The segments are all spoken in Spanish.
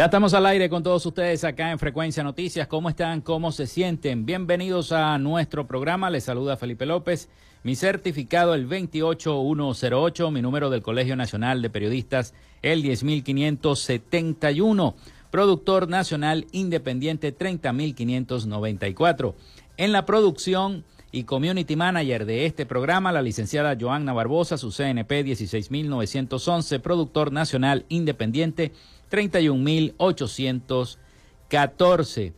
Ya estamos al aire con todos ustedes acá en Frecuencia Noticias. ¿Cómo están? ¿Cómo se sienten? Bienvenidos a nuestro programa. Les saluda Felipe López. Mi certificado el 28108, mi número del Colegio Nacional de Periodistas el 10571. Productor Nacional Independiente 30594. En la producción y Community Manager de este programa, la licenciada Joanna Barbosa, su CNP 16911, Productor Nacional Independiente 31.814.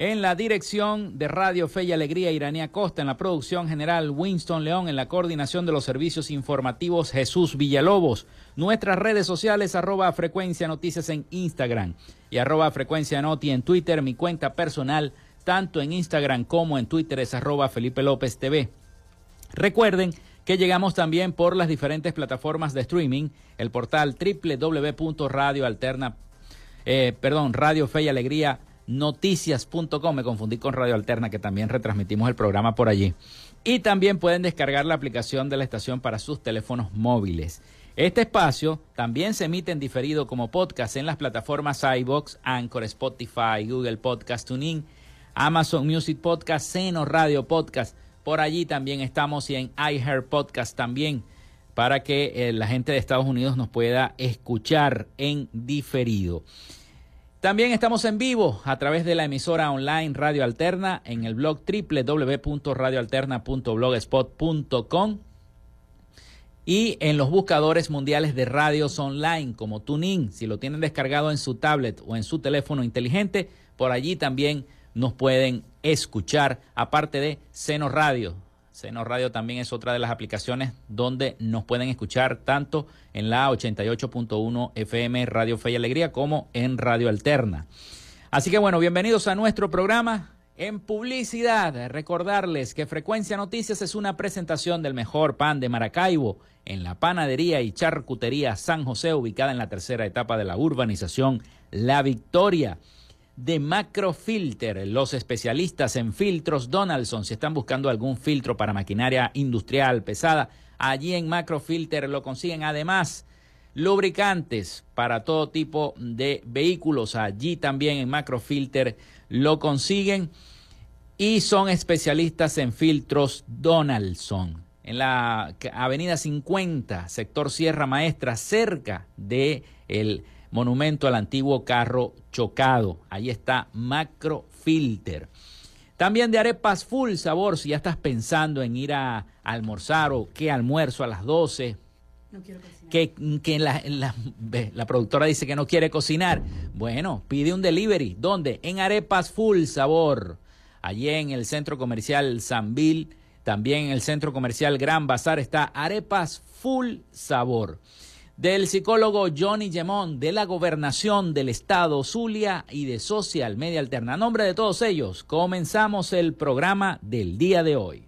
En la dirección de Radio Fe y Alegría, Iranía Costa. En la producción general, Winston León. En la coordinación de los servicios informativos, Jesús Villalobos. Nuestras redes sociales, arroba Frecuencia Noticias en Instagram y arroba Frecuencia Noti en Twitter. Mi cuenta personal, tanto en Instagram como en Twitter, es arroba Felipe López TV. Recuerden que llegamos también por las diferentes plataformas de streaming, el portal www.radioalterna, eh, perdón, Radio Fe y Alegría noticias.com, me confundí con Radio Alterna que también retransmitimos el programa por allí. Y también pueden descargar la aplicación de la estación para sus teléfonos móviles. Este espacio también se emite en diferido como podcast en las plataformas iBox, Anchor, Spotify, Google Podcast Tuning, Amazon Music Podcast, Seno Radio Podcast por allí también estamos y en iHeart Podcast también para que eh, la gente de Estados Unidos nos pueda escuchar en diferido. También estamos en vivo a través de la emisora online Radio Alterna en el blog www.radioalterna.blogspot.com y en los buscadores mundiales de radios online como TuneIn, si lo tienen descargado en su tablet o en su teléfono inteligente, por allí también nos pueden escuchar, aparte de Seno Radio. Seno Radio también es otra de las aplicaciones donde nos pueden escuchar tanto en la 88.1 FM Radio Fe y Alegría como en Radio Alterna. Así que bueno, bienvenidos a nuestro programa. En publicidad, recordarles que Frecuencia Noticias es una presentación del mejor pan de Maracaibo en la panadería y charcutería San José, ubicada en la tercera etapa de la urbanización La Victoria de Macrofilter, los especialistas en filtros Donaldson. Si están buscando algún filtro para maquinaria industrial pesada, allí en Macrofilter lo consiguen. Además, lubricantes para todo tipo de vehículos, allí también en Macrofilter lo consiguen. Y son especialistas en filtros Donaldson. En la avenida 50, sector Sierra Maestra, cerca de el monumento al antiguo carro chocado. Ahí está Macro Filter. También de arepas full sabor, si ya estás pensando en ir a, almorzar o qué almuerzo a las 12. No quiero cocinar. Que, que la, la, la, productora dice que no quiere cocinar. Bueno, pide un delivery. ¿Dónde? En Arepas Full Sabor. Allí en el centro comercial Sanville, también en el centro comercial Gran Bazar está Arepas Full Sabor del psicólogo Johnny Gemón de la Gobernación del Estado Zulia y de Social Media Alterna. A nombre de todos ellos, comenzamos el programa del día de hoy.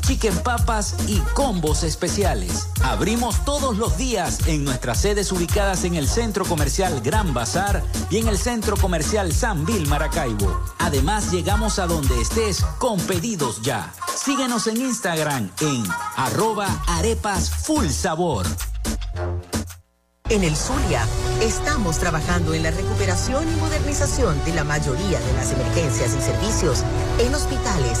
chicken papas y combos especiales. Abrimos todos los días en nuestras sedes ubicadas en el Centro Comercial Gran Bazar y en el Centro Comercial San Vil Maracaibo. Además, llegamos a donde estés con pedidos ya. Síguenos en Instagram en arroba arepas full sabor. En el Zulia, estamos trabajando en la recuperación y modernización de la mayoría de las emergencias y servicios en hospitales,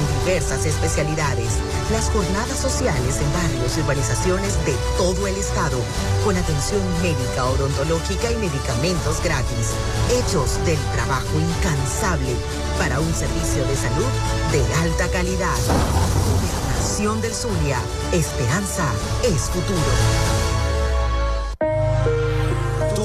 diversas especialidades, las jornadas sociales en barrios y urbanizaciones de todo el estado, con atención médica, odontológica y medicamentos gratis, hechos del trabajo incansable para un servicio de salud de alta calidad. Gobernación del Zulia, esperanza es futuro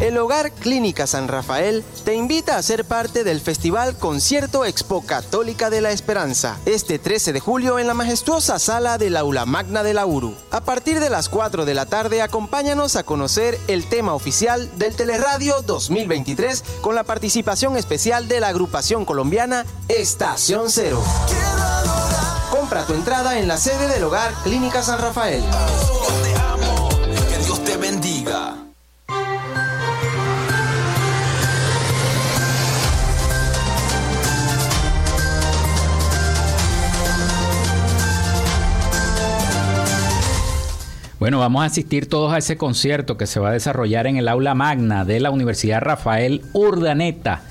El Hogar Clínica San Rafael te invita a ser parte del Festival Concierto Expo Católica de la Esperanza, este 13 de julio en la majestuosa sala del Aula Magna de la URU. A partir de las 4 de la tarde, acompáñanos a conocer el tema oficial del Teleradio 2023 con la participación especial de la agrupación colombiana Estación Cero. Compra tu entrada en la sede del Hogar Clínica San Rafael. Bueno, vamos a asistir todos a ese concierto que se va a desarrollar en el aula magna de la Universidad Rafael Urdaneta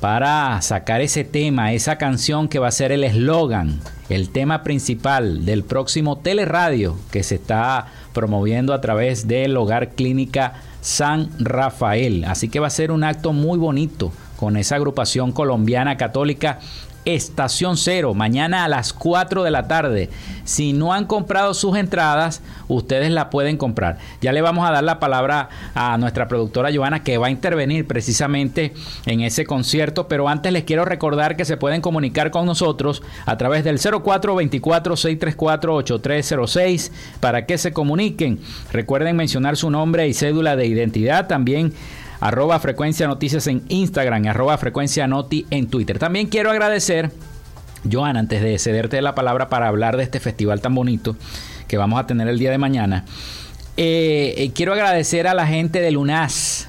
para sacar ese tema, esa canción que va a ser el eslogan, el tema principal del próximo teleradio que se está promoviendo a través del Hogar Clínica San Rafael. Así que va a ser un acto muy bonito con esa agrupación colombiana católica Estación Cero, mañana a las 4 de la tarde. Si no han comprado sus entradas, ustedes la pueden comprar. Ya le vamos a dar la palabra a nuestra productora Joana que va a intervenir precisamente en ese concierto, pero antes les quiero recordar que se pueden comunicar con nosotros a través del 0424-634-8306 para que se comuniquen. Recuerden mencionar su nombre y cédula de identidad también arroba frecuencia noticias en Instagram, arroba frecuencia noti en Twitter. También quiero agradecer, Joan, antes de cederte la palabra para hablar de este festival tan bonito que vamos a tener el día de mañana, eh, eh, quiero agradecer a la gente de Lunas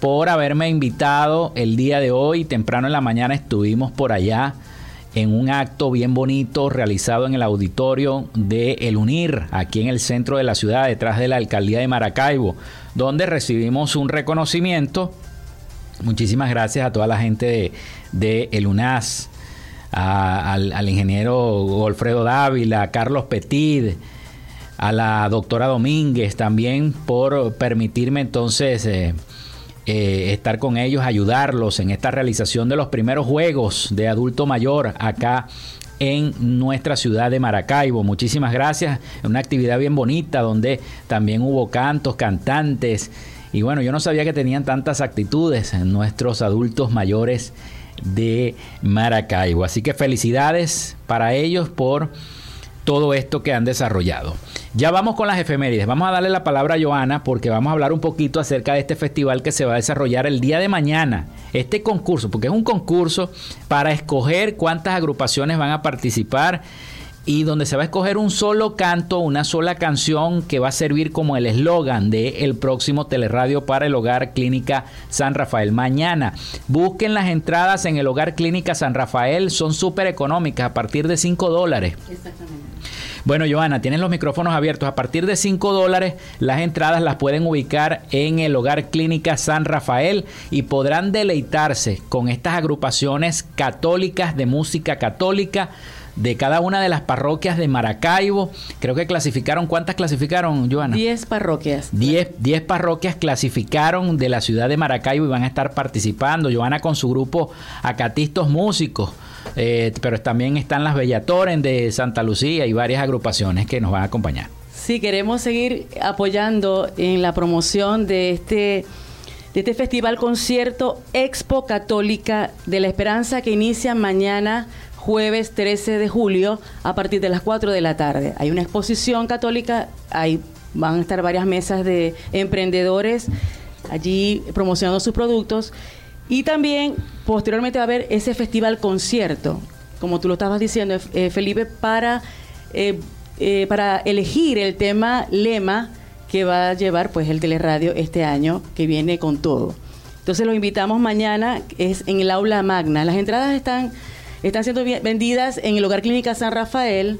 por haberme invitado el día de hoy. Temprano en la mañana estuvimos por allá en un acto bien bonito realizado en el auditorio de El Unir, aquí en el centro de la ciudad, detrás de la alcaldía de Maracaibo, donde recibimos un reconocimiento. Muchísimas gracias a toda la gente de, El UNAS, al, ingeniero Golfredo Dávila, a Carlos Petit, a la doctora Domínguez también por permitirme entonces eh, eh, estar con ellos, ayudarlos en esta realización de los primeros juegos de adulto mayor acá en nuestra ciudad de Maracaibo. Muchísimas gracias. Una actividad bien bonita donde también hubo cantos, cantantes. Y bueno, yo no sabía que tenían tantas actitudes en nuestros adultos mayores de Maracaibo. Así que felicidades para ellos por todo esto que han desarrollado. Ya vamos con las efemérides. Vamos a darle la palabra a Joana porque vamos a hablar un poquito acerca de este festival que se va a desarrollar el día de mañana. Este concurso, porque es un concurso para escoger cuántas agrupaciones van a participar y donde se va a escoger un solo canto, una sola canción que va a servir como el eslogan del el próximo teleradio para el Hogar Clínica San Rafael. Mañana busquen las entradas en el Hogar Clínica San Rafael, son súper económicas, a partir de 5 dólares. Exactamente. Bueno, Joana, tienen los micrófonos abiertos. A partir de 5 dólares, las entradas las pueden ubicar en el Hogar Clínica San Rafael y podrán deleitarse con estas agrupaciones católicas de música católica de cada una de las parroquias de Maracaibo. Creo que clasificaron, ¿cuántas clasificaron, Joana? Diez parroquias. Diez, diez, parroquias clasificaron de la ciudad de Maracaibo y van a estar participando. Joana con su grupo Acatistos Músicos. Eh, pero también están las Bellatoren de Santa Lucía y varias agrupaciones que nos van a acompañar. Sí, queremos seguir apoyando en la promoción de este, de este festival concierto Expo Católica de la Esperanza que inicia mañana jueves 13 de julio a partir de las 4 de la tarde. Hay una exposición católica, ahí van a estar varias mesas de emprendedores allí promocionando sus productos y también posteriormente va a haber ese festival concierto, como tú lo estabas diciendo, eh, Felipe, para, eh, eh, para elegir el tema lema que va a llevar pues el teleradio este año, que viene con todo. Entonces los invitamos mañana, es en el aula magna. Las entradas están, están siendo vendidas en el Hogar Clínica San Rafael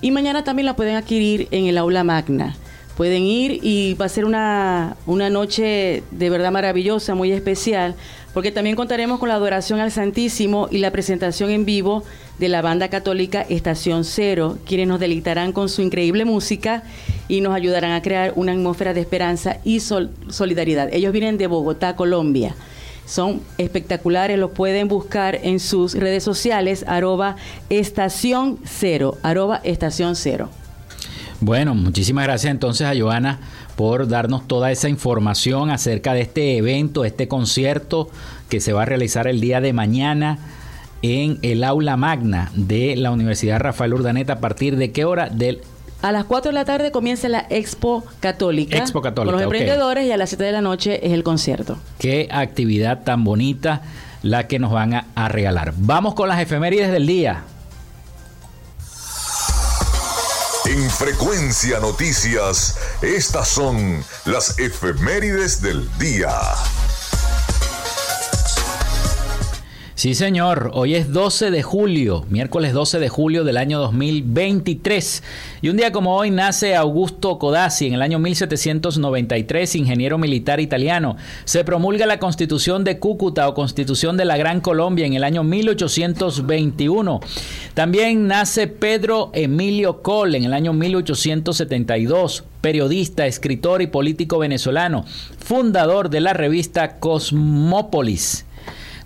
y mañana también la pueden adquirir en el aula magna. Pueden ir y va a ser una, una noche de verdad maravillosa, muy especial, porque también contaremos con la adoración al Santísimo y la presentación en vivo de la banda católica Estación Cero, quienes nos deleitarán con su increíble música y nos ayudarán a crear una atmósfera de esperanza y solidaridad. Ellos vienen de Bogotá, Colombia. Son espectaculares, los pueden buscar en sus redes sociales, arroba estación cero, arroba estación cero. Bueno, muchísimas gracias entonces a Joana por darnos toda esa información acerca de este evento, este concierto que se va a realizar el día de mañana en el aula magna de la Universidad Rafael Urdaneta. ¿A partir de qué hora? Del a las 4 de la tarde comienza la Expo Católica. Expo Católica. Con los emprendedores y a las 7 de la noche es el concierto. Qué actividad tan bonita la que nos van a, a regalar. Vamos con las efemérides del día. En Frecuencia Noticias, estas son las efemérides del día. Sí, señor. Hoy es 12 de julio, miércoles 12 de julio del año 2023. Y un día como hoy nace Augusto Codazzi en el año 1793, ingeniero militar italiano. Se promulga la Constitución de Cúcuta o Constitución de la Gran Colombia en el año 1821. También nace Pedro Emilio Cole en el año 1872 periodista, escritor y político venezolano, fundador de la revista Cosmópolis.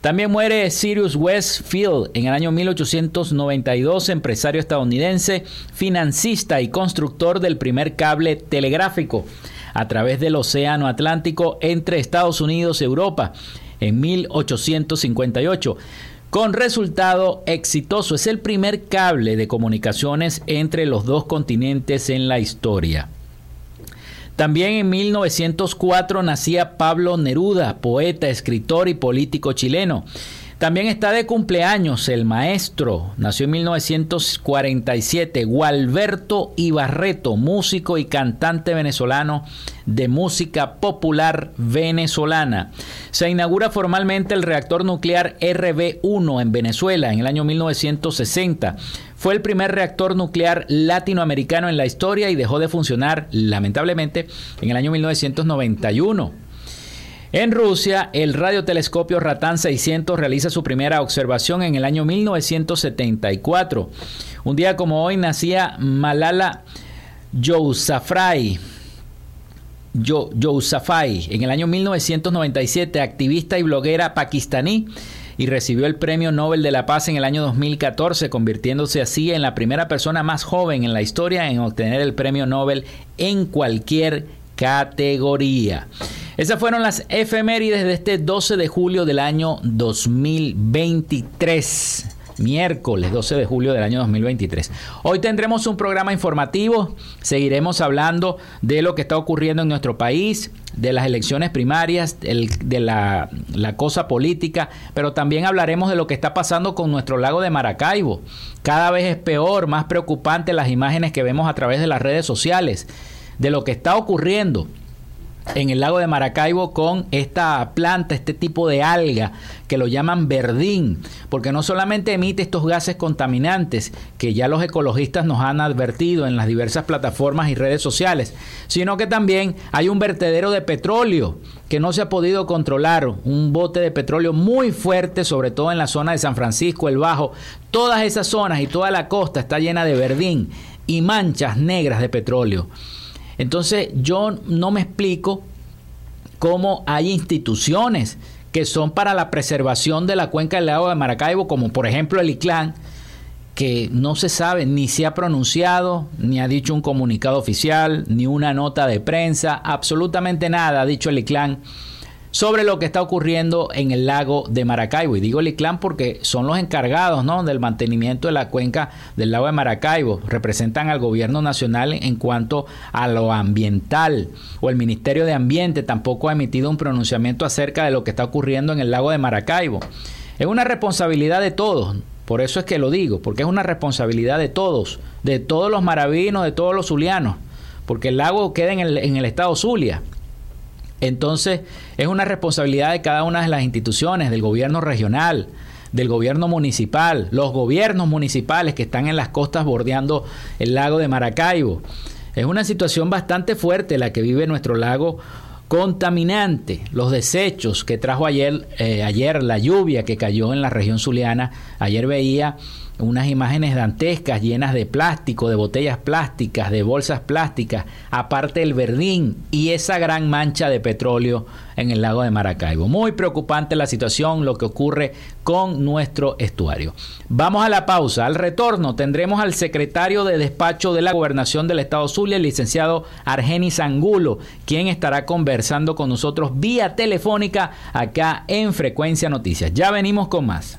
También muere Sirius Westfield en el año 1892, empresario estadounidense, financista y constructor del primer cable telegráfico a través del Océano Atlántico entre Estados Unidos y Europa en 1858 con resultado exitoso. Es el primer cable de comunicaciones entre los dos continentes en la historia. También en 1904 nacía Pablo Neruda, poeta, escritor y político chileno. También está de cumpleaños el maestro, nació en 1947, Gualberto Ibarreto, músico y cantante venezolano de música popular venezolana. Se inaugura formalmente el reactor nuclear RB1 en Venezuela en el año 1960. Fue el primer reactor nuclear latinoamericano en la historia y dejó de funcionar, lamentablemente, en el año 1991. En Rusia, el radiotelescopio Ratan 600 realiza su primera observación en el año 1974. Un día como hoy nacía Malala Yousafzai, Yousafzai en el año 1997, activista y bloguera pakistaní y recibió el Premio Nobel de la Paz en el año 2014, convirtiéndose así en la primera persona más joven en la historia en obtener el Premio Nobel en cualquier categoría. Esas fueron las efemérides de este 12 de julio del año 2023 miércoles 12 de julio del año 2023. Hoy tendremos un programa informativo, seguiremos hablando de lo que está ocurriendo en nuestro país, de las elecciones primarias, de la, la, cosa política, pero también hablaremos de lo que está pasando con nuestro lago de Maracaibo. Cada vez es peor, más preocupante las imágenes que vemos a través de las redes sociales, de lo que está ocurriendo en el lago de Maracaibo con esta planta, este tipo de alga que lo llaman verdín, porque no solamente emite estos gases contaminantes que ya los ecologistas nos han advertido en las diversas plataformas y redes sociales, sino que también hay un vertedero de petróleo que no se ha podido controlar, un bote de petróleo muy fuerte, sobre todo en la zona de San Francisco, el Bajo, todas esas zonas y toda la costa está llena de verdín y manchas negras de petróleo. Entonces yo no me explico cómo hay instituciones que son para la preservación de la cuenca del lago de Maracaibo, como por ejemplo el ICLAN, que no se sabe, ni se ha pronunciado, ni ha dicho un comunicado oficial, ni una nota de prensa, absolutamente nada ha dicho el ICLAN sobre lo que está ocurriendo en el lago de Maracaibo. Y digo el ICLAN porque son los encargados ¿no? del mantenimiento de la cuenca del lago de Maracaibo. Representan al gobierno nacional en cuanto a lo ambiental. O el Ministerio de Ambiente tampoco ha emitido un pronunciamiento acerca de lo que está ocurriendo en el lago de Maracaibo. Es una responsabilidad de todos. Por eso es que lo digo, porque es una responsabilidad de todos, de todos los maravinos, de todos los zulianos, porque el lago queda en el, en el estado Zulia. Entonces, es una responsabilidad de cada una de las instituciones, del gobierno regional, del gobierno municipal, los gobiernos municipales que están en las costas bordeando el lago de Maracaibo. Es una situación bastante fuerte la que vive nuestro lago contaminante, los desechos que trajo ayer, eh, ayer la lluvia que cayó en la región zuliana. Ayer veía unas imágenes dantescas llenas de plástico, de botellas plásticas, de bolsas plásticas, aparte el verdín y esa gran mancha de petróleo en el lago de Maracaibo. Muy preocupante la situación, lo que ocurre con nuestro estuario. Vamos a la pausa. Al retorno tendremos al secretario de despacho de la gobernación del estado Zulia, el licenciado Argenis Angulo, quien estará conversando con nosotros vía telefónica acá en Frecuencia Noticias. Ya venimos con más.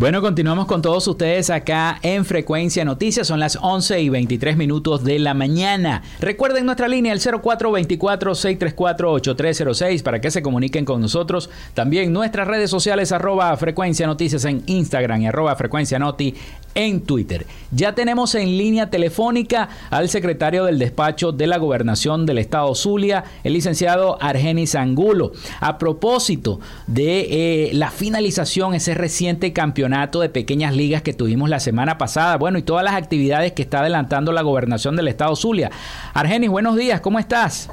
Bueno, continuamos con todos ustedes acá en Frecuencia Noticias. Son las 11 y 23 minutos de la mañana. Recuerden nuestra línea, el 0424-634-8306, para que se comuniquen con nosotros. También nuestras redes sociales, arroba Frecuencia Noticias en Instagram y arroba Frecuencia Noti en Twitter. Ya tenemos en línea telefónica al secretario del despacho de la gobernación del estado Zulia, el licenciado Argenis Angulo. A propósito de eh, la finalización, ese reciente campeonato de pequeñas ligas que tuvimos la semana pasada, bueno, y todas las actividades que está adelantando la gobernación del estado Zulia. Argenis, buenos días, ¿cómo estás?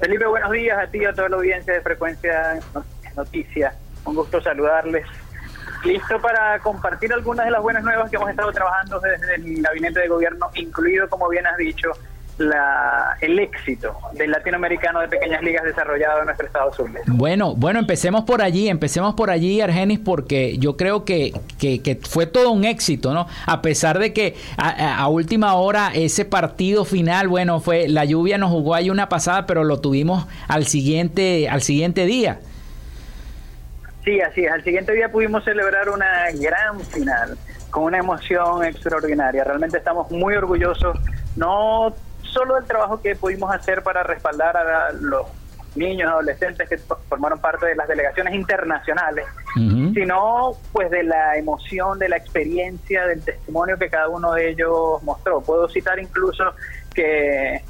Felipe, buenos días a ti y a toda la audiencia de Frecuencia Noticias. Un gusto saludarles. Listo para compartir algunas de las buenas nuevas que hemos estado trabajando desde el gabinete de gobierno, incluido, como bien has dicho, la, el éxito del latinoamericano de pequeñas ligas desarrollado en nuestro estado sur. Bueno, bueno, empecemos por allí, empecemos por allí, Argenis, porque yo creo que, que, fue todo un éxito, ¿no? A pesar de que a, última hora ese partido final, bueno, fue la lluvia nos jugó ahí una pasada, pero lo tuvimos al siguiente, al siguiente día. Sí, así es. Al siguiente día pudimos celebrar una gran final con una emoción extraordinaria. Realmente estamos muy orgullosos, no solo el trabajo que pudimos hacer para respaldar a los niños, adolescentes que formaron parte de las delegaciones internacionales, sino pues de la emoción, de la experiencia, del testimonio que cada uno de ellos mostró. Puedo citar incluso que,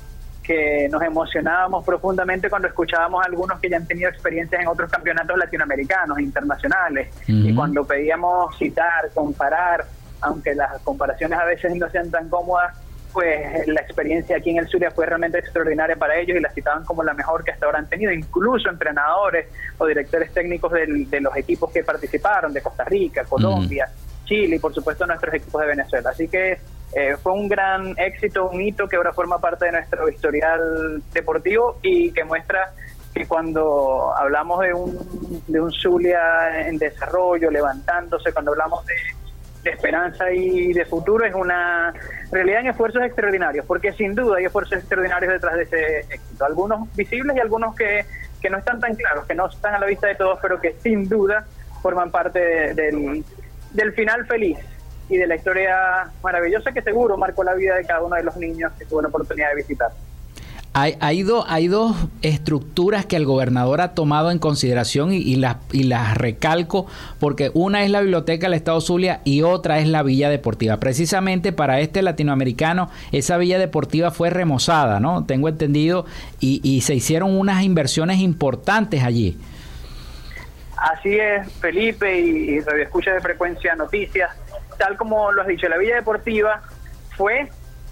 que nos emocionábamos profundamente cuando escuchábamos a algunos que ya han tenido experiencias en otros campeonatos latinoamericanos, internacionales, y cuando pedíamos citar, comparar, aunque las comparaciones a veces no sean tan cómodas, pues la experiencia aquí en el Zulia fue realmente extraordinaria para ellos y la citaban como la mejor que hasta ahora han tenido, incluso entrenadores o directores técnicos de los equipos que participaron, de Costa Rica, Colombia, Chile y por supuesto nuestros equipos de Venezuela. Así que eh, fue un gran éxito, un hito que ahora forma parte de nuestro historial deportivo y que muestra que cuando hablamos de un, de un Zulia en desarrollo, levantándose, cuando hablamos de esperanza y de futuro es una realidad en esfuerzos extraordinarios, porque sin duda hay esfuerzos extraordinarios detrás de ese éxito, algunos visibles y algunos que, que no están tan claros, que no están a la vista de todos, pero que sin duda forman parte del, del final feliz y de la historia maravillosa que seguro marcó la vida de cada uno de los niños que tuvo la oportunidad de visitar. Hay, hay, hay, dos estructuras que el gobernador ha tomado en consideración y, las, y las recalco porque una es la biblioteca del Estado Zulia y otra es la Villa Deportiva. Precisamente para este latinoamericano esa Villa Deportiva fue remozada, ¿no? Tengo entendido, y, y se hicieron unas inversiones importantes allí. Así es, Felipe y, Escucha de Frecuencia Noticias. Tal como lo has dicho, la Villa Deportiva fue,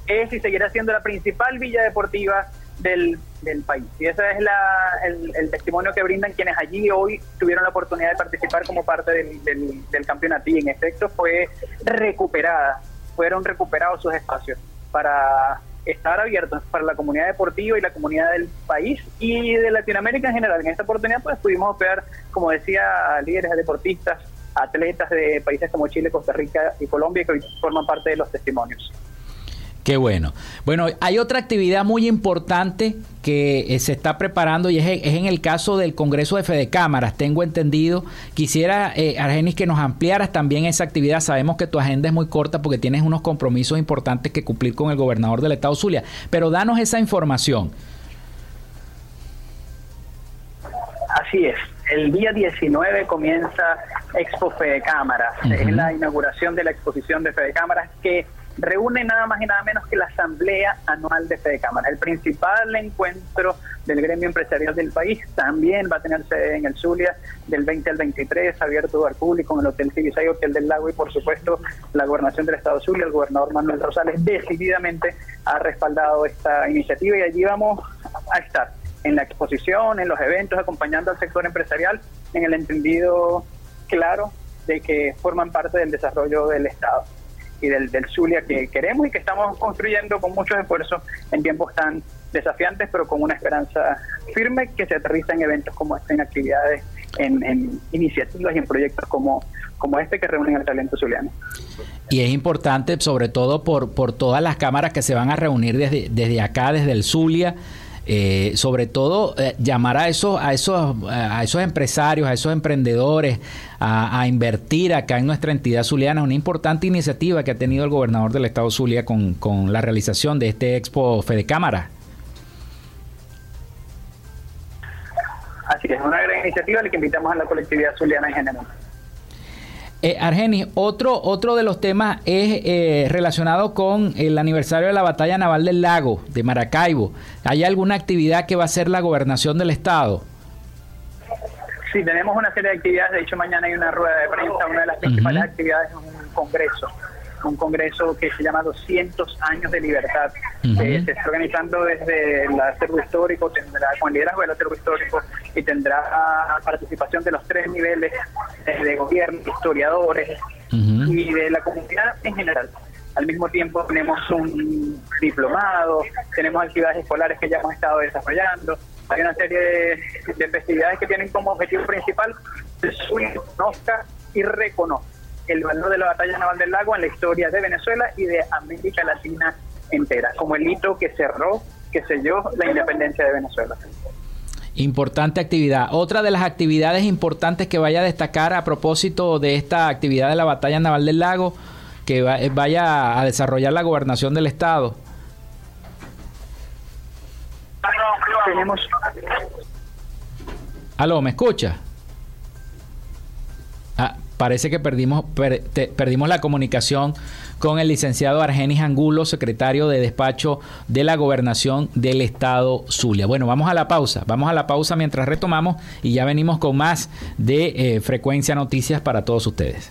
es y seguirá siendo la principal villa deportiva del, del país. Y ese es la, el, el, testimonio que brindan quienes allí hoy tuvieron la oportunidad de participar como parte del, del, del campeonato. Y en efecto fue recuperada, fueron recuperados sus espacios para estar abiertos para la comunidad deportiva y la comunidad del país y de Latinoamérica en general. En esta oportunidad pues pudimos hospedar, como decía, a líderes deportistas, atletas de países como Chile, Costa Rica y Colombia que forman parte de los testimonios. Qué bueno. Bueno, hay otra actividad muy importante que eh, se está preparando y es, es, en el caso del Congreso de Fede Cámaras, tengo entendido. Quisiera, eh, Argenis, que nos ampliaras también esa actividad. Sabemos que tu agenda es muy corta porque tienes unos compromisos importantes que cumplir con el gobernador del estado Zulia, pero danos esa información. Así es. El día 19 comienza Expo Fede Cámaras. Uh -huh. Es la inauguración de la exposición de Fede Cámaras que reúne nada más y nada menos que la Asamblea Anual de Fede Cámara, el principal encuentro del gremio empresarial del país. También va a tener sede en el Zulia del 20 al 23, abierto al público en el Hotel Cibisay, Hotel del Lago y por supuesto la gobernación del Estado Zulia, el gobernador Manuel Rosales decididamente ha respaldado esta iniciativa y allí vamos a estar en la exposición, en los eventos, acompañando al sector empresarial en el entendido claro de que forman parte del desarrollo del Estado y del, del Zulia que queremos y que estamos construyendo con muchos esfuerzos en tiempos tan desafiantes, pero con una esperanza firme que se aterriza en eventos como este, en actividades, en, iniciativas y en proyectos como, como este que reúnen al talento zuliano. Y es importante, sobre todo por, por todas las cámaras que se van a reunir desde, desde acá, desde el Zulia. Eh, sobre todo eh, llamar a esos, a esos, a esos empresarios, a esos emprendedores a, invertir acá en nuestra entidad zuliana, una importante iniciativa que ha tenido el gobernador del estado Zulia con, con la realización de este Expo Fede Cámara. Así es, una gran iniciativa a la que invitamos a la colectividad zuliana en general. Eh, Argenis, otro, otro de los temas es eh, relacionado con el aniversario de la batalla naval del lago de Maracaibo. ¿Hay alguna actividad que va a hacer la gobernación del estado? Sí, tenemos una serie de actividades. De hecho, mañana hay una rueda de prensa. Una de las principales uh -huh. actividades es un congreso. Un congreso que se llama 200 años de libertad. Uh -huh. eh, se está organizando desde el acervo histórico, tendrá con el liderazgo del acervo histórico y tendrá participación de los tres niveles de gobierno, historiadores uh -huh. y de la comunidad en general. Al mismo tiempo tenemos un diplomado, tenemos actividades escolares que ya hemos estado desarrollando, hay una serie de, de festividades que tienen como objetivo principal que conozca y reconozca el valor de la batalla naval del lago en la historia de Venezuela y de América Latina entera, como el hito que cerró, que selló la independencia de Venezuela. Importante actividad. Otra de las actividades importantes que vaya a destacar a propósito de esta actividad de la batalla naval del lago, que vaya a desarrollar la gobernación del estado. Tenemos. Aló, ¿me escucha? Ah, parece que perdimos, perdimos la comunicación con el licenciado Argenis Angulo, secretario de despacho de la gobernación del estado Zulia. Bueno, vamos a la pausa, vamos a la pausa mientras retomamos y ya venimos con más de eh, Frecuencia Noticias para todos ustedes.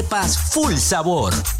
arepas full sabor.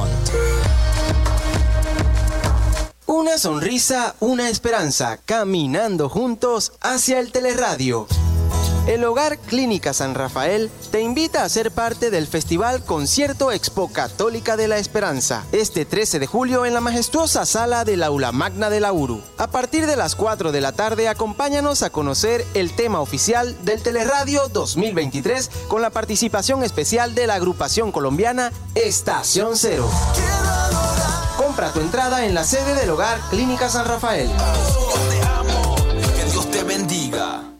Una sonrisa, una esperanza, caminando juntos hacia el teleradio. El Hogar Clínica San Rafael te invita a ser parte del Festival Concierto Expo Católica de la Esperanza, este 13 de julio en la majestuosa sala del Aula Magna de la URU. A partir de las 4 de la tarde, acompáñanos a conocer el tema oficial del Teleradio 2023 con la participación especial de la agrupación colombiana Estación Cero. Compra tu entrada en la sede del Hogar Clínica San Rafael. Amo, que Dios te bendiga.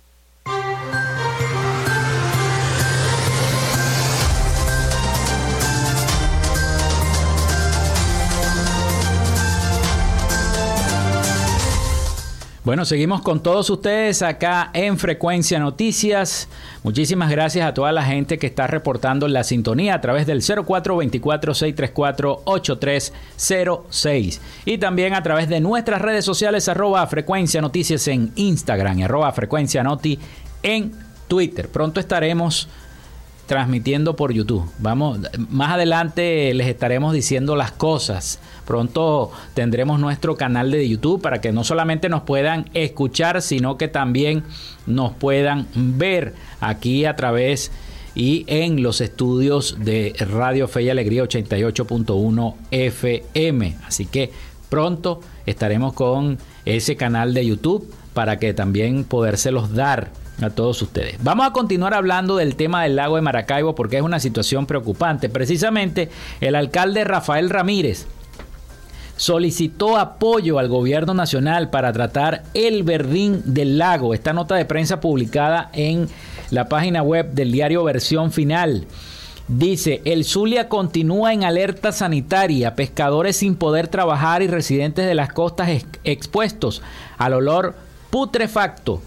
Bueno, seguimos con todos ustedes acá en Frecuencia Noticias. Muchísimas gracias a toda la gente que está reportando la sintonía a través del 0424-634-8306 y también a través de nuestras redes sociales arroba Frecuencia Noticias en Instagram y arroba Frecuencia Noti en Twitter. Pronto estaremos transmitiendo por YouTube. Vamos, más adelante les estaremos diciendo las cosas. Pronto tendremos nuestro canal de YouTube para que no solamente nos puedan escuchar, sino que también nos puedan ver aquí a través y en los estudios de Radio Fe y Alegría 88.1 FM. Así que pronto estaremos con ese canal de YouTube para que también podérselos dar a todos ustedes. Vamos a continuar hablando del tema del lago de Maracaibo porque es una situación preocupante. Precisamente el alcalde Rafael Ramírez solicitó apoyo al gobierno nacional para tratar el verdín del lago. Esta nota de prensa publicada en la página web del diario Versión Final. Dice, el Zulia continúa en alerta sanitaria, pescadores sin poder trabajar y residentes de las costas expuestos al olor putrefacto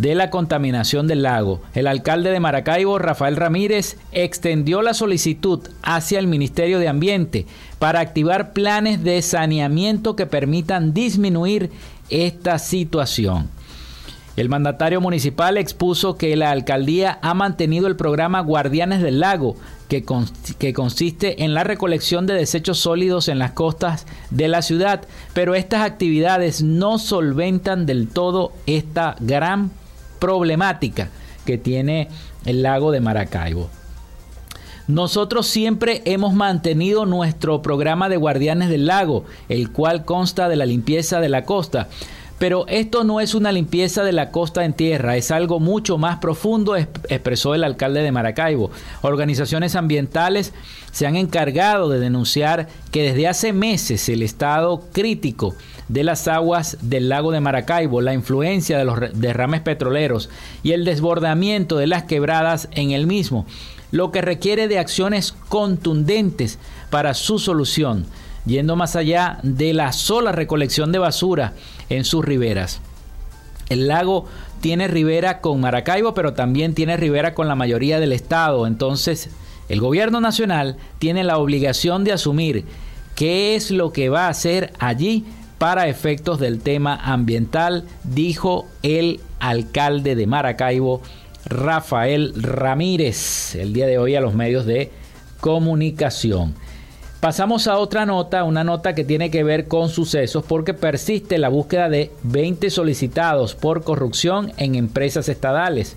de la contaminación del lago. El alcalde de Maracaibo, Rafael Ramírez, extendió la solicitud hacia el Ministerio de Ambiente para activar planes de saneamiento que permitan disminuir esta situación. El mandatario municipal expuso que la alcaldía ha mantenido el programa Guardianes del Lago, que, consiste en la recolección de desechos sólidos en las costas de la ciudad, pero estas actividades no solventan del todo esta gran problemática que tiene el lago de Maracaibo. Nosotros siempre hemos mantenido nuestro programa de guardianes del lago, el cual consta de la limpieza de la costa. Pero esto no es una limpieza de la costa en tierra, es algo mucho más profundo, expresó el alcalde de Maracaibo. Organizaciones ambientales se han encargado de denunciar que desde hace meses el estado crítico de las aguas del lago de Maracaibo, la influencia de los derrames petroleros y el desbordamiento de las quebradas en el mismo, lo que requiere de acciones contundentes para su solución, yendo más allá de la sola recolección de basura en sus riberas. El lago tiene ribera con Maracaibo, pero también tiene ribera con la mayoría del estado. Entonces, el gobierno nacional tiene la obligación de asumir qué es lo que va a hacer allí para efectos del tema ambiental, dijo el alcalde de Maracaibo, Rafael Ramírez, el día de hoy a los medios de comunicación. Pasamos a otra nota, una nota que tiene que ver con sucesos porque persiste la búsqueda de 20 solicitados por corrupción en empresas estadales.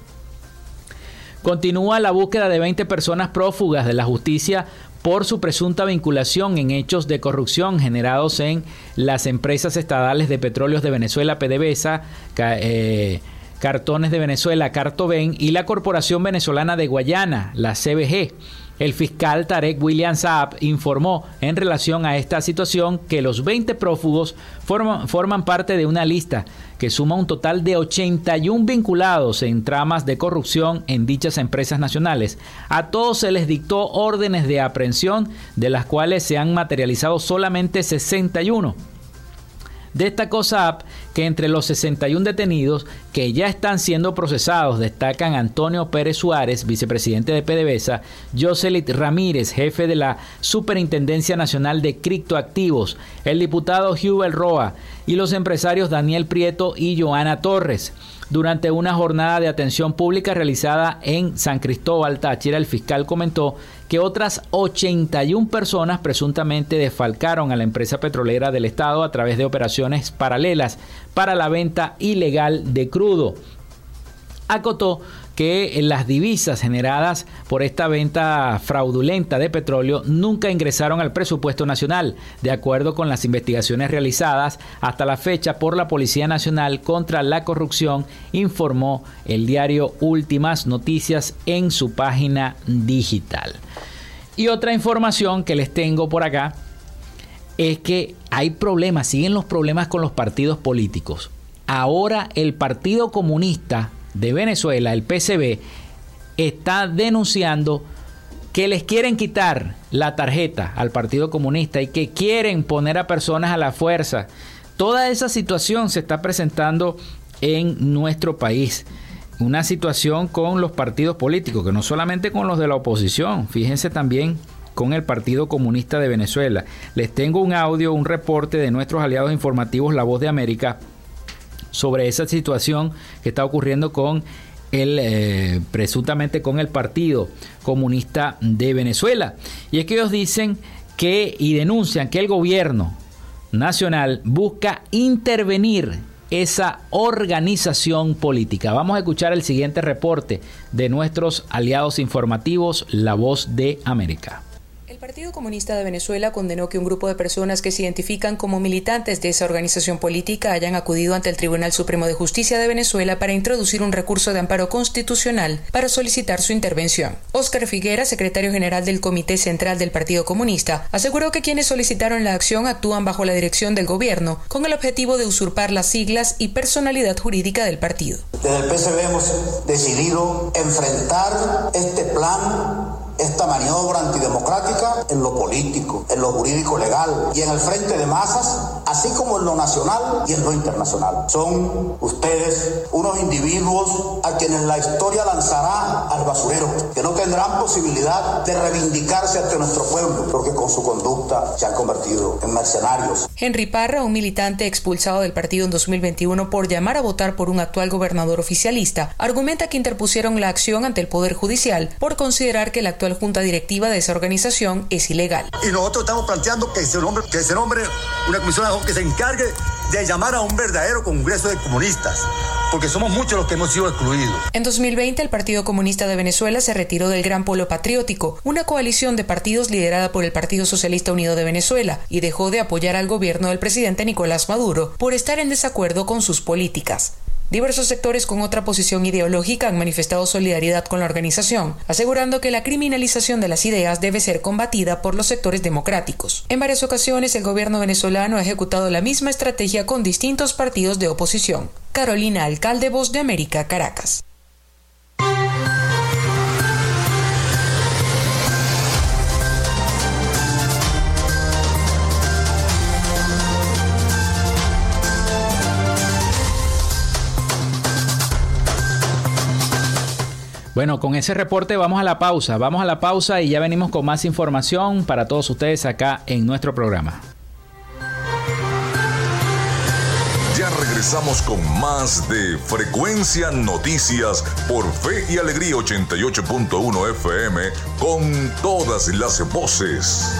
Continúa la búsqueda de 20 personas prófugas de la justicia por su presunta vinculación en hechos de corrupción generados en las empresas estadales de petróleos de Venezuela, PDVSA, eh, Cartones de Venezuela, Cartoven y la Corporación Venezolana de Guayana, la CBG. El fiscal Tarek William Saab informó en relación a esta situación que los 20 prófugos forman, forman, parte de una lista que suma un total de 81 vinculados en tramas de corrupción en dichas empresas nacionales. A todos se les dictó órdenes de aprehensión, de las cuales se han materializado solamente 61. Destacó SAP que entre los 61 detenidos que ya están siendo procesados destacan Antonio Pérez Suárez, vicepresidente de PDVSA, Joselit Ramírez, jefe de la Superintendencia Nacional de Criptoactivos, el diputado Hubert Roa y los empresarios Daniel Prieto y Joana Torres. Durante una jornada de atención pública realizada en San Cristóbal, Táchira, el fiscal comentó que otras 81 personas presuntamente desfalcaron a la empresa petrolera del Estado a través de operaciones paralelas para la venta ilegal de crudo. Acotó que las divisas generadas por esta venta fraudulenta de petróleo nunca ingresaron al presupuesto nacional, de acuerdo con las investigaciones realizadas hasta la fecha por la Policía Nacional contra la Corrupción, informó el diario Últimas Noticias en su página digital. Y otra información que les tengo por acá es que hay problemas, siguen los problemas con los partidos políticos. Ahora el Partido Comunista de Venezuela, el PCB, está denunciando que les quieren quitar la tarjeta al Partido Comunista y que quieren poner a personas a la fuerza. Toda esa situación se está presentando en nuestro país. Una situación con los partidos políticos, que no solamente con los de la oposición, fíjense también con el Partido Comunista de Venezuela. Les tengo un audio, un reporte de nuestros aliados informativos La Voz de América sobre esa situación que está ocurriendo con el eh, presuntamente con el Partido Comunista de Venezuela. Y es que ellos dicen que y denuncian que el gobierno nacional busca intervenir esa organización política. Vamos a escuchar el siguiente reporte de nuestros aliados informativos, La Voz de América Partido Comunista de Venezuela condenó que un grupo de personas que se identifican como militantes de esa organización política hayan acudido ante el Tribunal Supremo de Justicia de Venezuela para introducir un recurso de amparo constitucional para solicitar su intervención. Óscar Figuera, secretario general del Comité Central del Partido Comunista, aseguró que quienes solicitaron la acción actúan bajo la dirección del gobierno con el objetivo de usurpar las siglas y personalidad jurídica del partido. Desde el PSB hemos decidido enfrentar este plan esta maniobra antidemocrática en lo político, en lo jurídico legal y en el frente de masas, así como en lo nacional y en lo internacional. Son ustedes unos individuos a quienes la historia lanzará al basurero, que no tendrán posibilidad de reivindicarse ante nuestro pueblo, porque con su conducta se han convertido en mercenarios. Henry Parra, un militante expulsado del partido en 2021 por llamar a votar por un actual gobernador oficialista, argumenta que interpusieron la acción ante el Poder Judicial por considerar que el actual junta directiva de esa organización es ilegal. Y nosotros estamos planteando que se nombre, que se nombre una comisión que se encargue de llamar a un verdadero congreso de comunistas, porque somos muchos los que hemos sido excluidos. En 2020, el Partido Comunista de Venezuela se retiró del Gran Polo Patriótico, una coalición de partidos liderada por el Partido Socialista Unido de Venezuela, y dejó de apoyar al gobierno del presidente Nicolás Maduro por estar en desacuerdo con sus políticas. Diversos sectores con otra posición ideológica han manifestado solidaridad con la organización, asegurando que la criminalización de las ideas debe ser combatida por los sectores democráticos. En varias ocasiones el gobierno venezolano ha ejecutado la misma estrategia con distintos partidos de oposición. Carolina Alcalde, Voz de América, Caracas. Bueno, con ese reporte vamos a la pausa. Vamos a la pausa y ya venimos con más información para todos ustedes acá en nuestro programa. Ya regresamos con más de Frecuencia Noticias por Fe y Alegría 88.1 FM con todas las voces.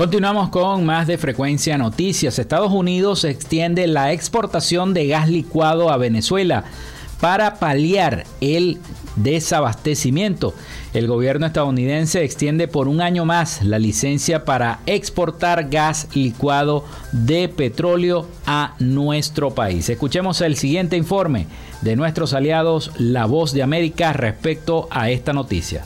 Continuamos con más de Frecuencia Noticias. Estados Unidos extiende la exportación de gas licuado a Venezuela para paliar el desabastecimiento. El gobierno estadounidense extiende por un año más la licencia para exportar gas licuado de petróleo a nuestro país. Escuchemos el siguiente informe de nuestros aliados La Voz de América respecto a esta noticia.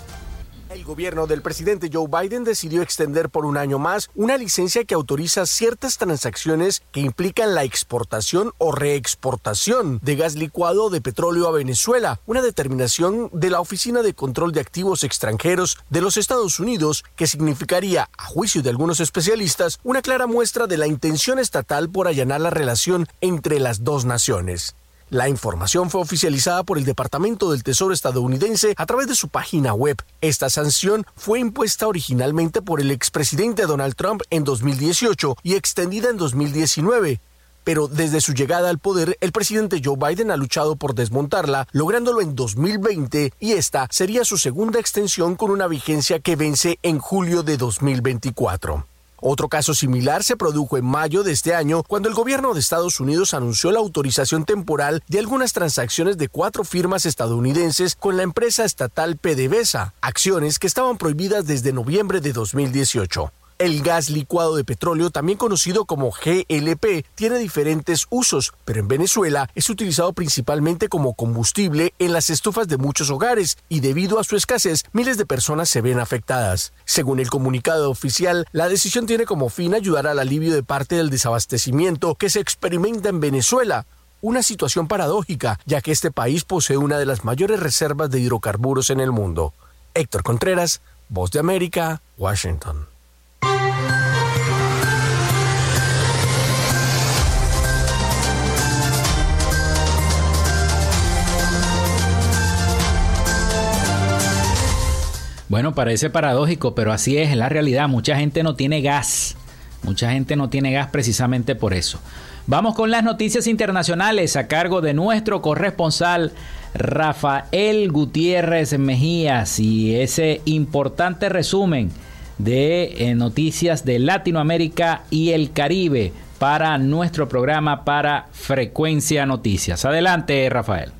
El gobierno del presidente Joe Biden decidió extender por un año más una licencia que autoriza ciertas transacciones que implican la exportación o reexportación de gas licuado de petróleo a Venezuela, una determinación de la Oficina de Control de Activos Extranjeros de los Estados Unidos que significaría, a juicio de algunos especialistas, una clara muestra de la intención estatal por allanar la relación entre las dos naciones. La información fue oficializada por el Departamento del Tesoro estadounidense a través de su página web. Esta sanción fue impuesta originalmente por el expresidente Donald Trump en 2018 y extendida en 2019 pero desde su llegada al poder, el presidente Joe Biden ha luchado por desmontarla, lográndolo en 2020 y esta sería su segunda extensión con una vigencia que vence en julio de 2024. Otro caso similar se produjo en mayo de este año cuando el gobierno de Estados Unidos anunció la autorización temporal de algunas transacciones de cuatro firmas estadounidenses con la empresa estatal PDVSA, acciones que estaban prohibidas desde noviembre de 2018. El gas licuado de petróleo, también conocido como GLP, tiene diferentes usos, pero en Venezuela es utilizado principalmente como combustible en las estufas de muchos hogares y debido a su escasez miles de personas se ven afectadas. Según el comunicado oficial, la decisión tiene como fin ayudar al alivio de parte del desabastecimiento que se experimenta en Venezuela, una situación paradójica, ya que este país posee una de las mayores reservas de hidrocarburos en el mundo. Héctor Contreras, Voz de América, Washington. Bueno, parece paradójico, pero así es, en la realidad. Mucha gente no tiene gas. Mucha gente no tiene gas precisamente por eso. Vamos con las noticias internacionales a cargo de nuestro corresponsal Rafael Gutiérrez Mejías y ese importante resumen de eh, noticias de Latinoamérica y el Caribe para nuestro programa para Frecuencia Noticias. Adelante, Rafael.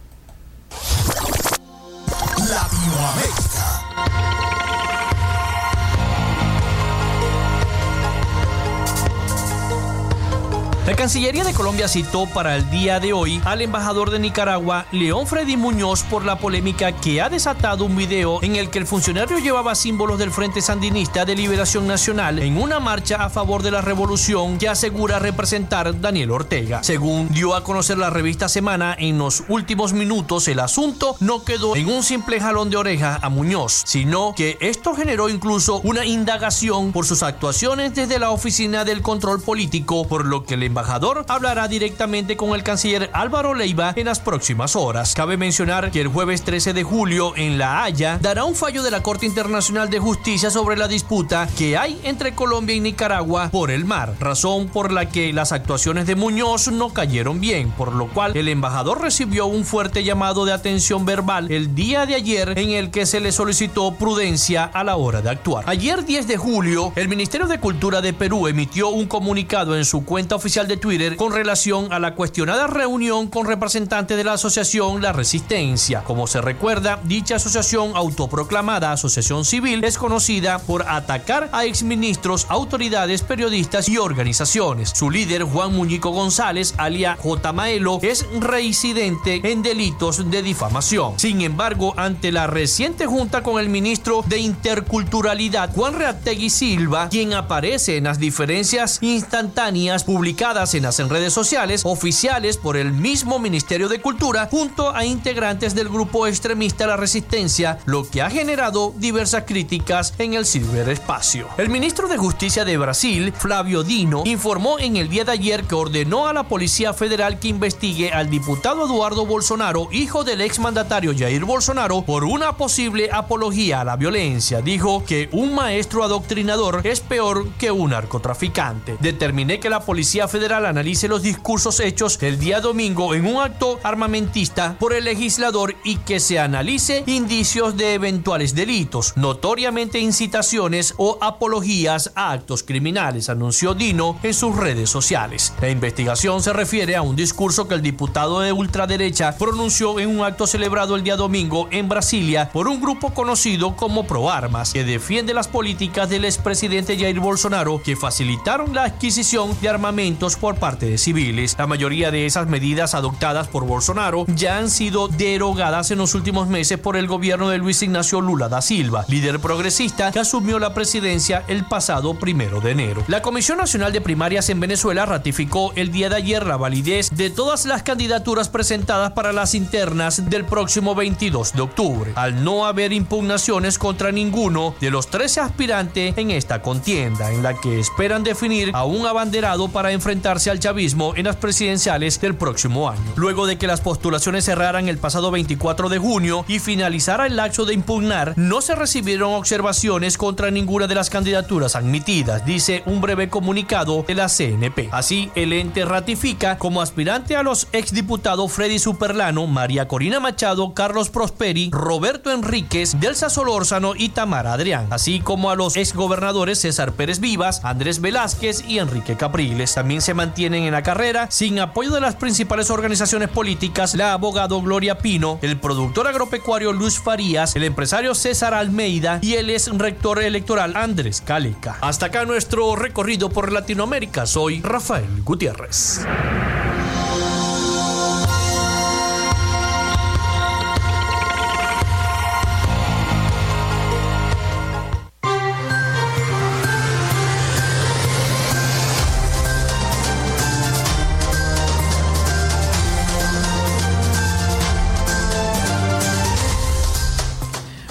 La Cancillería de Colombia citó para el día de hoy al embajador de Nicaragua, León Freddy Muñoz, por la polémica que ha desatado un video en el que el funcionario llevaba símbolos del Frente Sandinista de Liberación Nacional en una marcha a favor de la revolución que asegura representar Daniel Ortega. Según dio a conocer la revista Semana, en los últimos minutos el asunto no quedó en un simple jalón de oreja a Muñoz, sino que esto generó incluso una indagación por sus actuaciones desde la Oficina del Control Político, por lo que le embajador hablará directamente con el canciller Álvaro Leiva en las próximas horas. Cabe mencionar que el jueves 13 de julio en La Haya dará un fallo de la Corte Internacional de Justicia sobre la disputa que hay entre Colombia y Nicaragua por el mar, razón por la que las actuaciones de Muñoz no cayeron bien, por lo cual el embajador recibió un fuerte llamado de atención verbal el día de ayer en el que se le solicitó prudencia a la hora de actuar. Ayer 10 de julio, el Ministerio de Cultura de Perú emitió un comunicado en su cuenta oficial de Twitter con relación a la cuestionada reunión con representantes de la asociación La Resistencia. Como se recuerda, dicha asociación autoproclamada Asociación Civil es conocida por atacar a exministros, autoridades, periodistas y organizaciones. Su líder, Juan Muñico González, alia J. Maelo, es reincidente en delitos de difamación. Sin embargo, ante la reciente junta con el ministro de Interculturalidad, Juan Reategui Silva, quien aparece en las diferencias instantáneas publicadas en las redes sociales oficiales por el mismo Ministerio de Cultura junto a integrantes del grupo extremista La Resistencia, lo que ha generado diversas críticas en el ciberespacio. El ministro de Justicia de Brasil, Flavio Dino, informó en el día de ayer que ordenó a la Policía Federal que investigue al diputado Eduardo Bolsonaro, hijo del exmandatario Jair Bolsonaro, por una posible apología a la violencia. Dijo que un maestro adoctrinador es peor que un narcotraficante. Determiné que la Policía Federal analice los discursos hechos el día domingo en un acto armamentista por el legislador y que se analice indicios de eventuales delitos, notoriamente incitaciones o apologías a actos criminales, anunció Dino en sus redes sociales. La investigación se refiere a un discurso que el diputado de ultraderecha pronunció en un acto celebrado el día domingo en Brasilia por un grupo conocido como Pro Armas, que defiende las políticas del expresidente Jair Bolsonaro que facilitaron la adquisición de armamentos por parte de civiles. La mayoría de esas medidas adoptadas por Bolsonaro ya han sido derogadas en los últimos meses por el gobierno de Luis Ignacio Lula da Silva, líder progresista que asumió la presidencia el pasado primero de enero. La Comisión Nacional de Primarias en Venezuela ratificó el día de ayer la validez de todas las candidaturas presentadas para las internas del próximo 22 de octubre, al no haber impugnaciones contra ninguno de los 13 aspirantes en esta contienda, en la que esperan definir a un abanderado para enfrentar al chavismo en las presidenciales del próximo año. Luego de que las postulaciones cerraran el pasado 24 de junio y finalizara el lapso de impugnar, no se recibieron observaciones contra ninguna de las candidaturas admitidas, dice un breve comunicado de la CNP. Así, el ente ratifica como aspirante a los exdiputados Freddy Superlano, María Corina Machado, Carlos Prosperi, Roberto Enríquez, Delsa Solórzano y Tamara Adrián, así como a los exgobernadores César Pérez Vivas, Andrés Velázquez y Enrique Capriles. También se mantienen en la carrera, sin apoyo de las principales organizaciones políticas, la abogado Gloria Pino, el productor agropecuario Luis Farías, el empresario César Almeida y el ex rector electoral Andrés Caleca. Hasta acá nuestro recorrido por Latinoamérica. Soy Rafael Gutiérrez.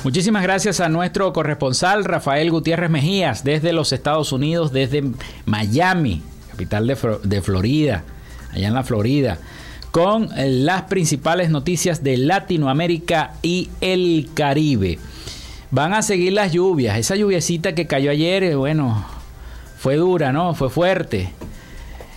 Muchísimas gracias a nuestro corresponsal Rafael Gutiérrez Mejías desde los Estados Unidos, desde Miami, capital de, Florida, allá en la Florida, con eh, las principales noticias de Latinoamérica y el Caribe. Van a seguir las lluvias, esa lluviecita que cayó ayer, eh, bueno, fue dura, ¿no? Fue fuerte.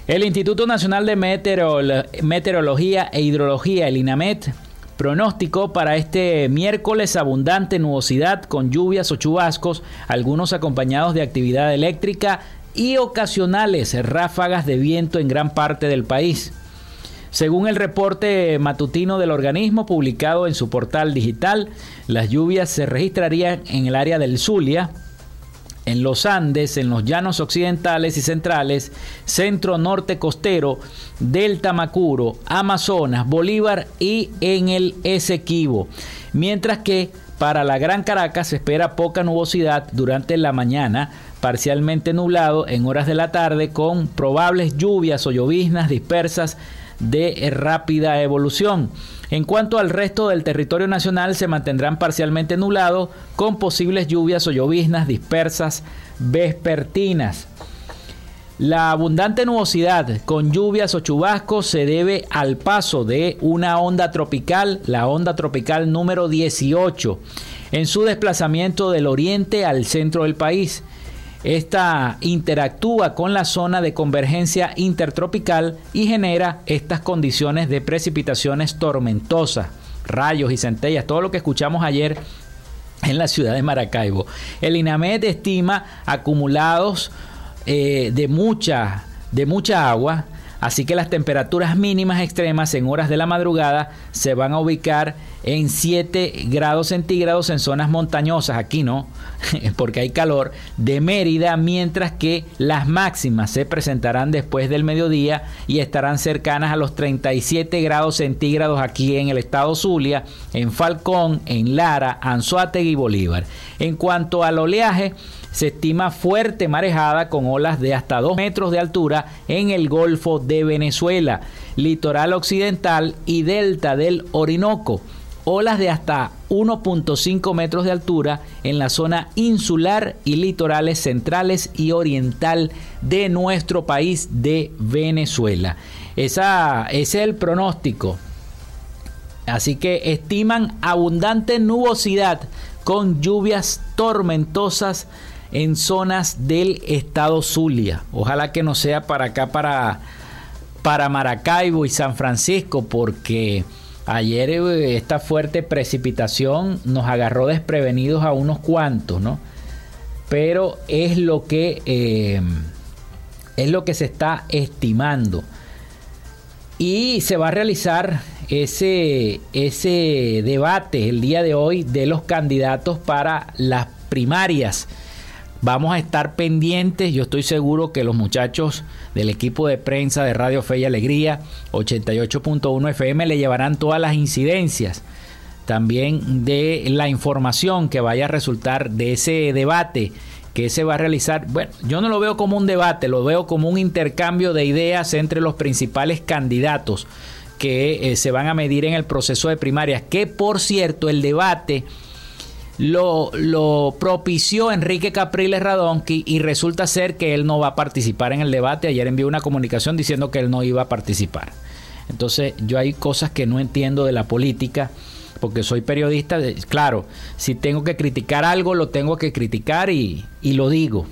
El Instituto Nacional de Meteorología e Hidrología, el INAMET, Pronóstico para este miércoles abundante nubosidad con lluvias o chubascos, algunos acompañados de actividad eléctrica y ocasionales ráfagas de viento en gran parte del país. Según el reporte matutino del organismo publicado en su portal digital, las lluvias se registrarían en el área del Zulia, en los Andes, en los llanos occidentales y centrales, centro norte costero, Delta Macuro, Amazonas, Bolívar y en el Esequibo. Mientras que para la Gran Caracas se espera poca nubosidad durante la mañana, parcialmente nublado en horas de la tarde con probables lluvias o lloviznas dispersas de rápida evolución. En cuanto al resto del territorio nacional, se mantendrán parcialmente nublados con posibles lluvias o lloviznas dispersas vespertinas. La abundante nubosidad con lluvias o chubascos se debe al paso de una onda tropical, la onda tropical número 18, en su desplazamiento del oriente al centro del país. Esta interactúa con la zona de convergencia intertropical y genera estas condiciones de precipitaciones tormentosas, rayos y centellas, todo lo que escuchamos ayer en la ciudad de Maracaibo. El INAMED estima acumulados eh, de, mucha, de mucha agua, así que las temperaturas mínimas extremas en horas de la madrugada se van a ubicar en 7 grados centígrados en zonas montañosas, aquí no, porque hay calor, de Mérida, mientras que las máximas se presentarán después del mediodía y estarán cercanas a los 37 grados centígrados aquí en el estado Zulia, en Falcón, en Lara, Anzuategui y Bolívar. En cuanto al oleaje, se estima fuerte marejada con olas de hasta 2 metros de altura en el Golfo de Venezuela, litoral occidental y delta del Orinoco olas de hasta 1.5 metros de altura en la zona insular y litorales centrales y oriental de nuestro país de Venezuela. Esa, ese es el pronóstico. Así que estiman abundante nubosidad con lluvias tormentosas en zonas del estado Zulia. Ojalá que no sea para acá, para, para Maracaibo y San Francisco, porque Ayer eh, esta fuerte precipitación nos agarró desprevenidos a unos cuantos, ¿no? Pero es lo que eh, es lo que se está estimando. Y se va a realizar ese, ese debate el día de hoy de los candidatos para las primarias Vamos a estar pendientes, yo estoy seguro que los muchachos del equipo de prensa de Radio Fe y Alegría 88.1 FM le llevarán todas las incidencias también de la información que vaya a resultar de ese debate que se va a realizar. Bueno, yo no lo veo como un debate, lo veo como un intercambio de ideas entre los principales candidatos que eh, se van a medir en el proceso de primarias, que por cierto el debate lo, lo, propició Enrique Capriles Radonqui y resulta ser que él no va a participar en el debate. Ayer envió una comunicación diciendo que él no iba a participar. Entonces yo hay cosas que no entiendo de la política porque soy periodista. Claro, si tengo que criticar algo, lo tengo que criticar y, y lo digo.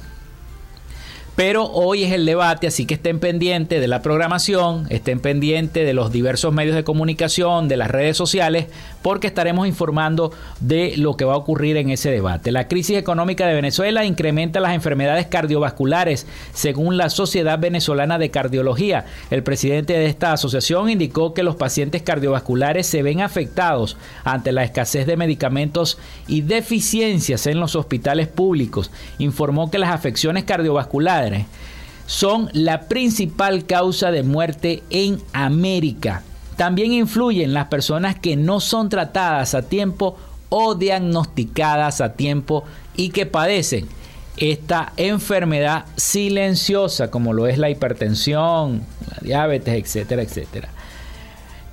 Pero hoy es el debate, así que estén pendientes de la programación, estén pendientes de los diversos medios de comunicación, de las redes sociales, porque estaremos informando de lo que va a ocurrir en ese debate. La crisis económica de Venezuela incrementa las enfermedades cardiovasculares, según la Sociedad Venezolana de Cardiología. El presidente de esta asociación indicó que los pacientes cardiovasculares se ven afectados ante la escasez de medicamentos y deficiencias en los hospitales públicos. Informó que las afecciones cardiovasculares son la principal causa de muerte en América. También influyen las personas que no son tratadas a tiempo o diagnosticadas a tiempo y que padecen esta enfermedad silenciosa como lo es la hipertensión, la diabetes, etcétera, etcétera.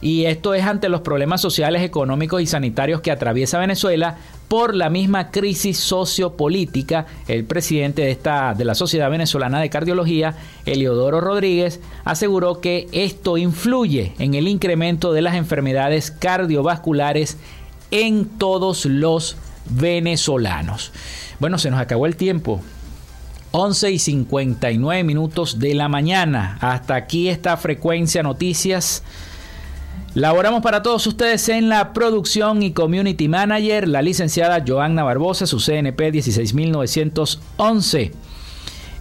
Y esto es ante los problemas sociales, económicos y sanitarios que atraviesa Venezuela por la misma crisis sociopolítica. El presidente de, esta, de la Sociedad Venezolana de Cardiología, Eliodoro Rodríguez, aseguró que esto influye en el incremento de las enfermedades cardiovasculares en todos los venezolanos. Bueno, se nos acabó el tiempo. 11 y 59 minutos de la mañana. Hasta aquí esta frecuencia noticias. Laboramos para todos ustedes en la producción y community manager, la licenciada Joanna Barbosa, su CNP 16911.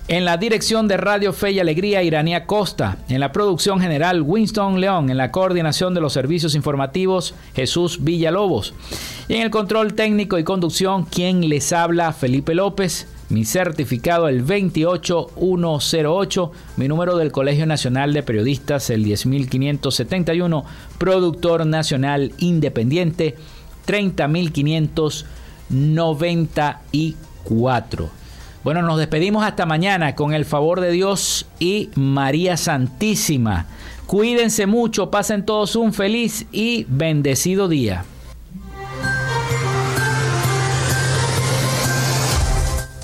En la dirección de Radio Fe y Alegría, Iranía Costa. En la producción general, Winston León. En la coordinación de los servicios informativos, Jesús Villalobos. Y en el control técnico y conducción, quien les habla, Felipe López mi certificado el 28108, mi número del Colegio Nacional de Periodistas el 10571, productor nacional independiente 30594. Bueno, nos despedimos hasta mañana con el favor de Dios y María Santísima. Cuídense mucho, pasen todos un feliz y bendecido día.